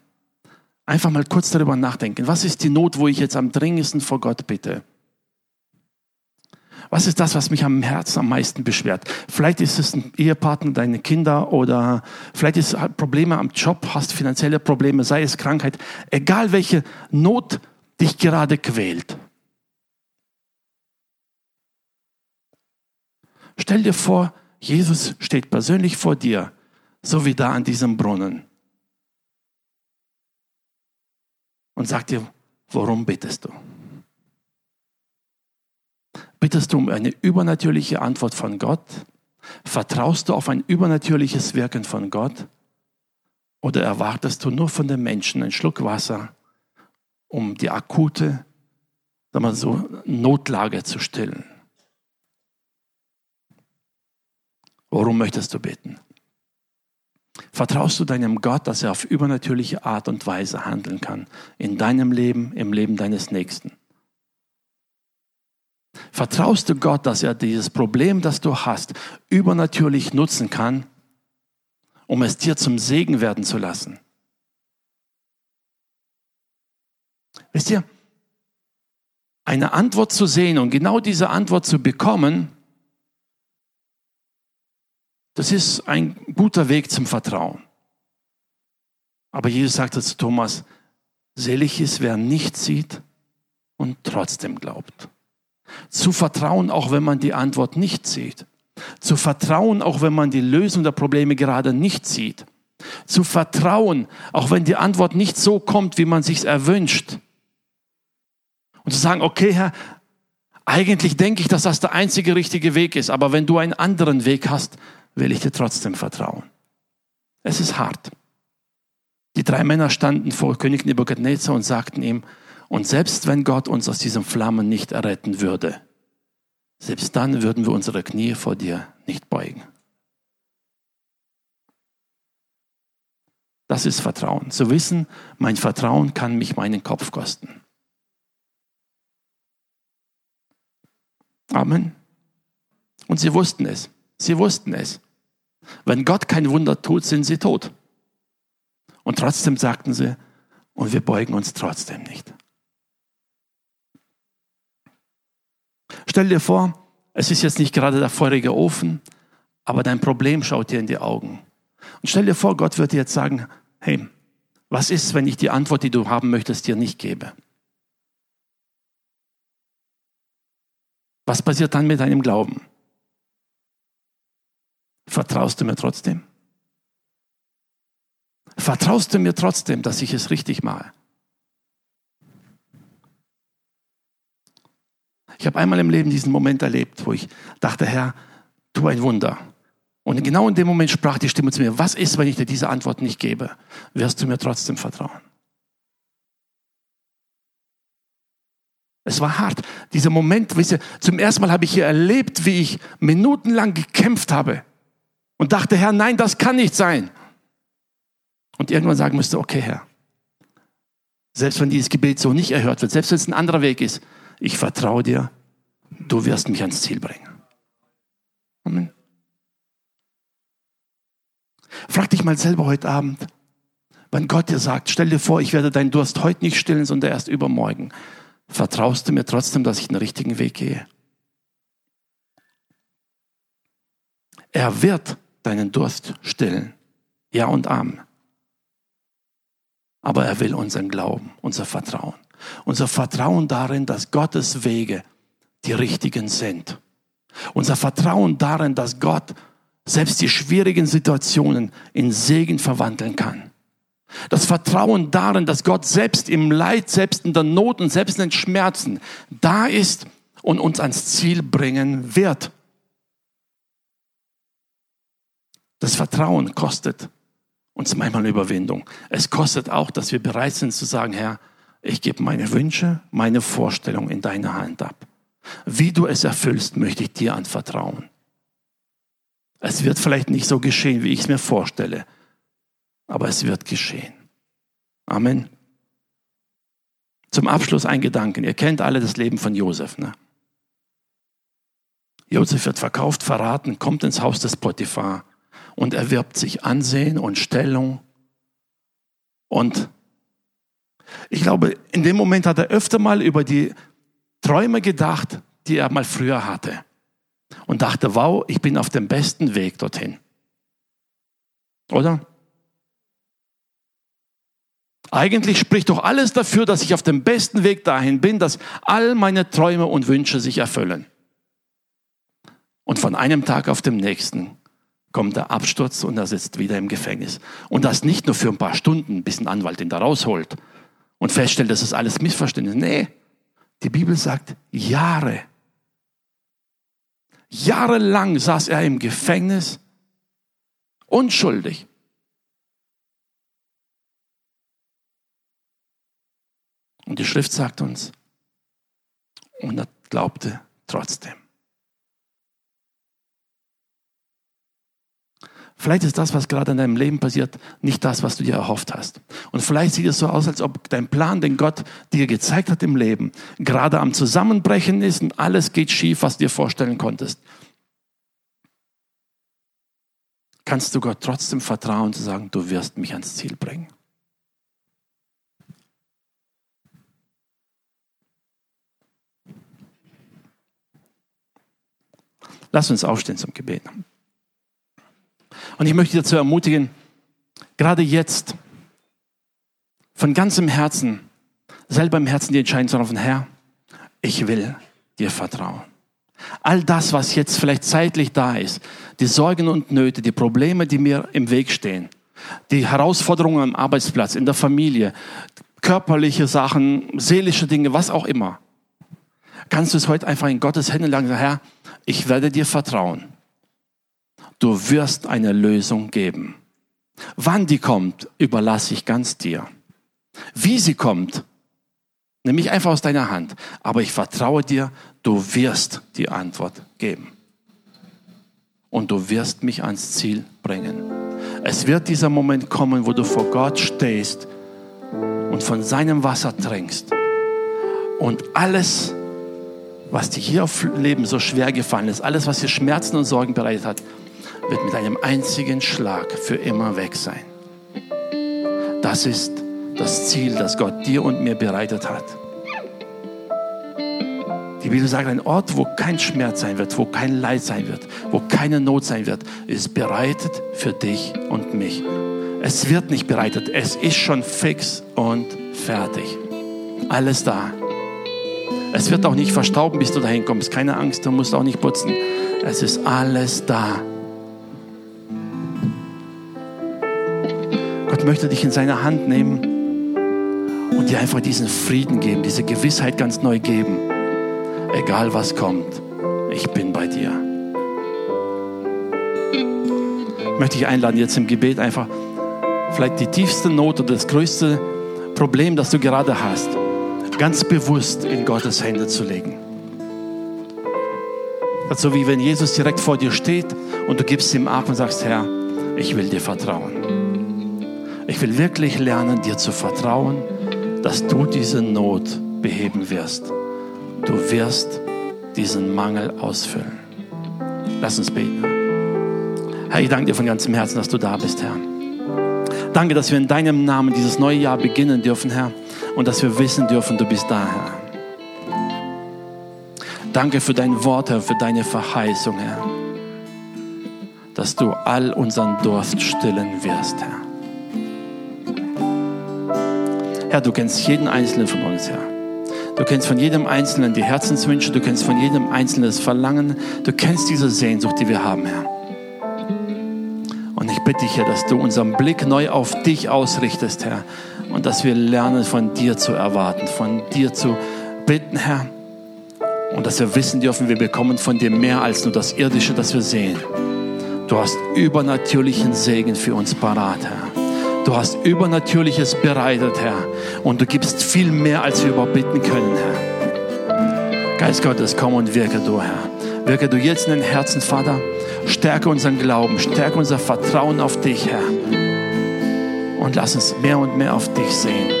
Einfach mal kurz darüber nachdenken. Was ist die Not, wo ich jetzt am dringendsten vor Gott bitte? Was ist das, was mich am Herzen am meisten beschwert? Vielleicht ist es ein Ehepartner, deine Kinder oder vielleicht ist es Probleme am Job, hast finanzielle Probleme, sei es Krankheit. Egal welche Not dich gerade quält. Stell dir vor, Jesus steht persönlich vor dir, so wie da an diesem Brunnen. Und sagt dir, worum bittest du? Bittest du um eine übernatürliche Antwort von Gott? Vertraust du auf ein übernatürliches Wirken von Gott? Oder erwartest du nur von den Menschen einen Schluck Wasser, um die akute sagen wir so, Notlage zu stillen. Worum möchtest du beten? Vertraust du deinem Gott, dass er auf übernatürliche Art und Weise handeln kann in deinem Leben, im Leben deines Nächsten? Vertraust du Gott, dass er dieses Problem, das du hast, übernatürlich nutzen kann, um es dir zum Segen werden zu lassen? Wisst ihr, eine Antwort zu sehen und genau diese Antwort zu bekommen, das ist ein guter Weg zum Vertrauen. Aber Jesus sagte zu Thomas, selig ist, wer nicht sieht und trotzdem glaubt. Zu vertrauen, auch wenn man die Antwort nicht sieht. Zu vertrauen, auch wenn man die Lösung der Probleme gerade nicht sieht. Zu vertrauen, auch wenn die Antwort nicht so kommt, wie man sich erwünscht. Und zu sagen, okay, Herr, eigentlich denke ich, dass das der einzige richtige Weg ist, aber wenn du einen anderen Weg hast, will ich dir trotzdem vertrauen. Es ist hart. Die drei Männer standen vor König Nebuchadnezzar und sagten ihm, und selbst wenn Gott uns aus diesen Flammen nicht erretten würde, selbst dann würden wir unsere Knie vor dir nicht beugen. Das ist Vertrauen. Zu wissen, mein Vertrauen kann mich meinen Kopf kosten. Amen. Und sie wussten es. Sie wussten es. Wenn Gott kein Wunder tut, sind sie tot. Und trotzdem sagten sie, und wir beugen uns trotzdem nicht. Stell dir vor, es ist jetzt nicht gerade der feurige Ofen, aber dein Problem schaut dir in die Augen. Und stell dir vor, Gott wird dir jetzt sagen, hey, was ist, wenn ich die Antwort, die du haben möchtest, dir nicht gebe? Was passiert dann mit deinem Glauben? Vertraust du mir trotzdem? Vertraust du mir trotzdem, dass ich es richtig mache? Ich habe einmal im Leben diesen Moment erlebt, wo ich dachte, Herr, tu ein Wunder. Und genau in dem Moment sprach die Stimme zu mir, was ist, wenn ich dir diese Antwort nicht gebe? Wirst du mir trotzdem vertrauen? Es war hart. Dieser Moment, wisst ihr, zum ersten Mal habe ich hier erlebt, wie ich minutenlang gekämpft habe und dachte, Herr, nein, das kann nicht sein. Und irgendwann sagen müsste, okay, Herr, selbst wenn dieses Gebet so nicht erhört wird, selbst wenn es ein anderer Weg ist, ich vertraue dir, du wirst mich ans Ziel bringen. Amen. Frag dich mal selber heute Abend, wenn Gott dir sagt, stell dir vor, ich werde deinen Durst heute nicht stillen, sondern erst übermorgen. Vertraust du mir trotzdem, dass ich den richtigen Weg gehe? Er wird deinen Durst stillen. Ja und Amen. Aber er will unseren Glauben, unser Vertrauen. Unser Vertrauen darin, dass Gottes Wege die richtigen sind. Unser Vertrauen darin, dass Gott selbst die schwierigen Situationen in Segen verwandeln kann. Das Vertrauen darin, dass Gott selbst im Leid, selbst in der Not und selbst in den Schmerzen da ist und uns ans Ziel bringen wird. Das Vertrauen kostet uns manchmal Überwindung. Es kostet auch, dass wir bereit sind zu sagen, Herr, ich gebe meine Wünsche, meine Vorstellung in deine Hand ab. Wie du es erfüllst, möchte ich dir anvertrauen. Es wird vielleicht nicht so geschehen, wie ich es mir vorstelle, aber es wird geschehen. Amen. Zum Abschluss ein Gedanken. Ihr kennt alle das Leben von Josef. Ne? Josef wird verkauft, verraten, kommt ins Haus des Potiphar und erwirbt sich Ansehen und Stellung und ich glaube, in dem Moment hat er öfter mal über die Träume gedacht, die er mal früher hatte. Und dachte, wow, ich bin auf dem besten Weg dorthin. Oder? Eigentlich spricht doch alles dafür, dass ich auf dem besten Weg dahin bin, dass all meine Träume und Wünsche sich erfüllen. Und von einem Tag auf den nächsten kommt der Absturz und er sitzt wieder im Gefängnis. Und das nicht nur für ein paar Stunden, bis ein Anwalt ihn da rausholt, und feststellt, das ist alles Missverständnis. Nee, die Bibel sagt Jahre. Jahrelang saß er im Gefängnis, unschuldig. Und die Schrift sagt uns, Und er glaubte trotzdem. Vielleicht ist das, was gerade in deinem Leben passiert, nicht das, was du dir erhofft hast. Und vielleicht sieht es so aus, als ob dein Plan, den Gott dir gezeigt hat im Leben, gerade am Zusammenbrechen ist und alles geht schief, was du dir vorstellen konntest. Kannst du Gott trotzdem vertrauen zu sagen, du wirst mich ans Ziel bringen? Lass uns aufstehen zum Gebet. Und ich möchte dazu ermutigen, gerade jetzt von ganzem Herzen, selber im Herzen die Entscheidung zu treffen, Herr, ich will dir vertrauen. All das, was jetzt vielleicht zeitlich da ist, die Sorgen und Nöte, die Probleme, die mir im Weg stehen, die Herausforderungen am Arbeitsplatz, in der Familie, körperliche Sachen, seelische Dinge, was auch immer, kannst du es heute einfach in Gottes Hände legen, Herr, ich werde dir vertrauen du wirst eine Lösung geben. Wann die kommt, überlasse ich ganz dir. Wie sie kommt, nehme ich einfach aus deiner Hand. Aber ich vertraue dir, du wirst die Antwort geben. Und du wirst mich ans Ziel bringen. Es wird dieser Moment kommen, wo du vor Gott stehst und von seinem Wasser trinkst. Und alles, was dir hier auf Leben so schwer gefallen ist, alles, was dir Schmerzen und Sorgen bereitet hat, wird mit einem einzigen Schlag für immer weg sein. Das ist das Ziel, das Gott dir und mir bereitet hat. Die Bibel sagt, ein Ort, wo kein Schmerz sein wird, wo kein Leid sein wird, wo keine Not sein wird, ist bereitet für dich und mich. Es wird nicht bereitet, es ist schon fix und fertig. Alles da. Es wird auch nicht verstauben, bis du dahin kommst. Keine Angst, du musst auch nicht putzen. Es ist alles da. Gott möchte dich in seine Hand nehmen und dir einfach diesen Frieden geben, diese Gewissheit ganz neu geben. Egal was kommt, ich bin bei dir. Ich möchte dich einladen, jetzt im Gebet einfach vielleicht die tiefste Not oder das größte Problem, das du gerade hast, ganz bewusst in Gottes Hände zu legen. So wie wenn Jesus direkt vor dir steht und du gibst ihm ab und sagst, Herr, ich will dir vertrauen. Ich will wirklich lernen, dir zu vertrauen, dass du diese Not beheben wirst. Du wirst diesen Mangel ausfüllen. Lass uns beten. Herr, ich danke dir von ganzem Herzen, dass du da bist, Herr. Danke, dass wir in deinem Namen dieses neue Jahr beginnen dürfen, Herr, und dass wir wissen dürfen, du bist da, Herr. Danke für dein Wort, Herr, für deine Verheißung, Herr, dass du all unseren Durst stillen wirst, Herr. Herr, du kennst jeden Einzelnen von uns, Herr. Du kennst von jedem Einzelnen die Herzenswünsche, du kennst von jedem Einzelnen das Verlangen, du kennst diese Sehnsucht, die wir haben, Herr. Und ich bitte dich, Herr, dass du unseren Blick neu auf dich ausrichtest, Herr, und dass wir lernen, von dir zu erwarten, von dir zu bitten, Herr, und dass wir wissen dürfen, wir bekommen von dir mehr als nur das Irdische, das wir sehen. Du hast übernatürlichen Segen für uns parat, Herr. Du hast Übernatürliches bereitet, Herr. Und du gibst viel mehr, als wir überhaupt bitten können, Herr. Geist Gottes, komm und wirke du, Herr. Wirke du jetzt in den Herzen, Vater. Stärke unseren Glauben, stärke unser Vertrauen auf dich, Herr. Und lass uns mehr und mehr auf dich sehen.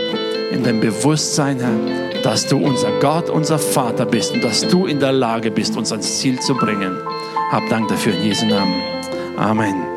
In dem Bewusstsein, Herr, dass du unser Gott, unser Vater bist und dass du in der Lage bist, uns ans Ziel zu bringen. Hab Dank dafür in Jesu Namen. Amen.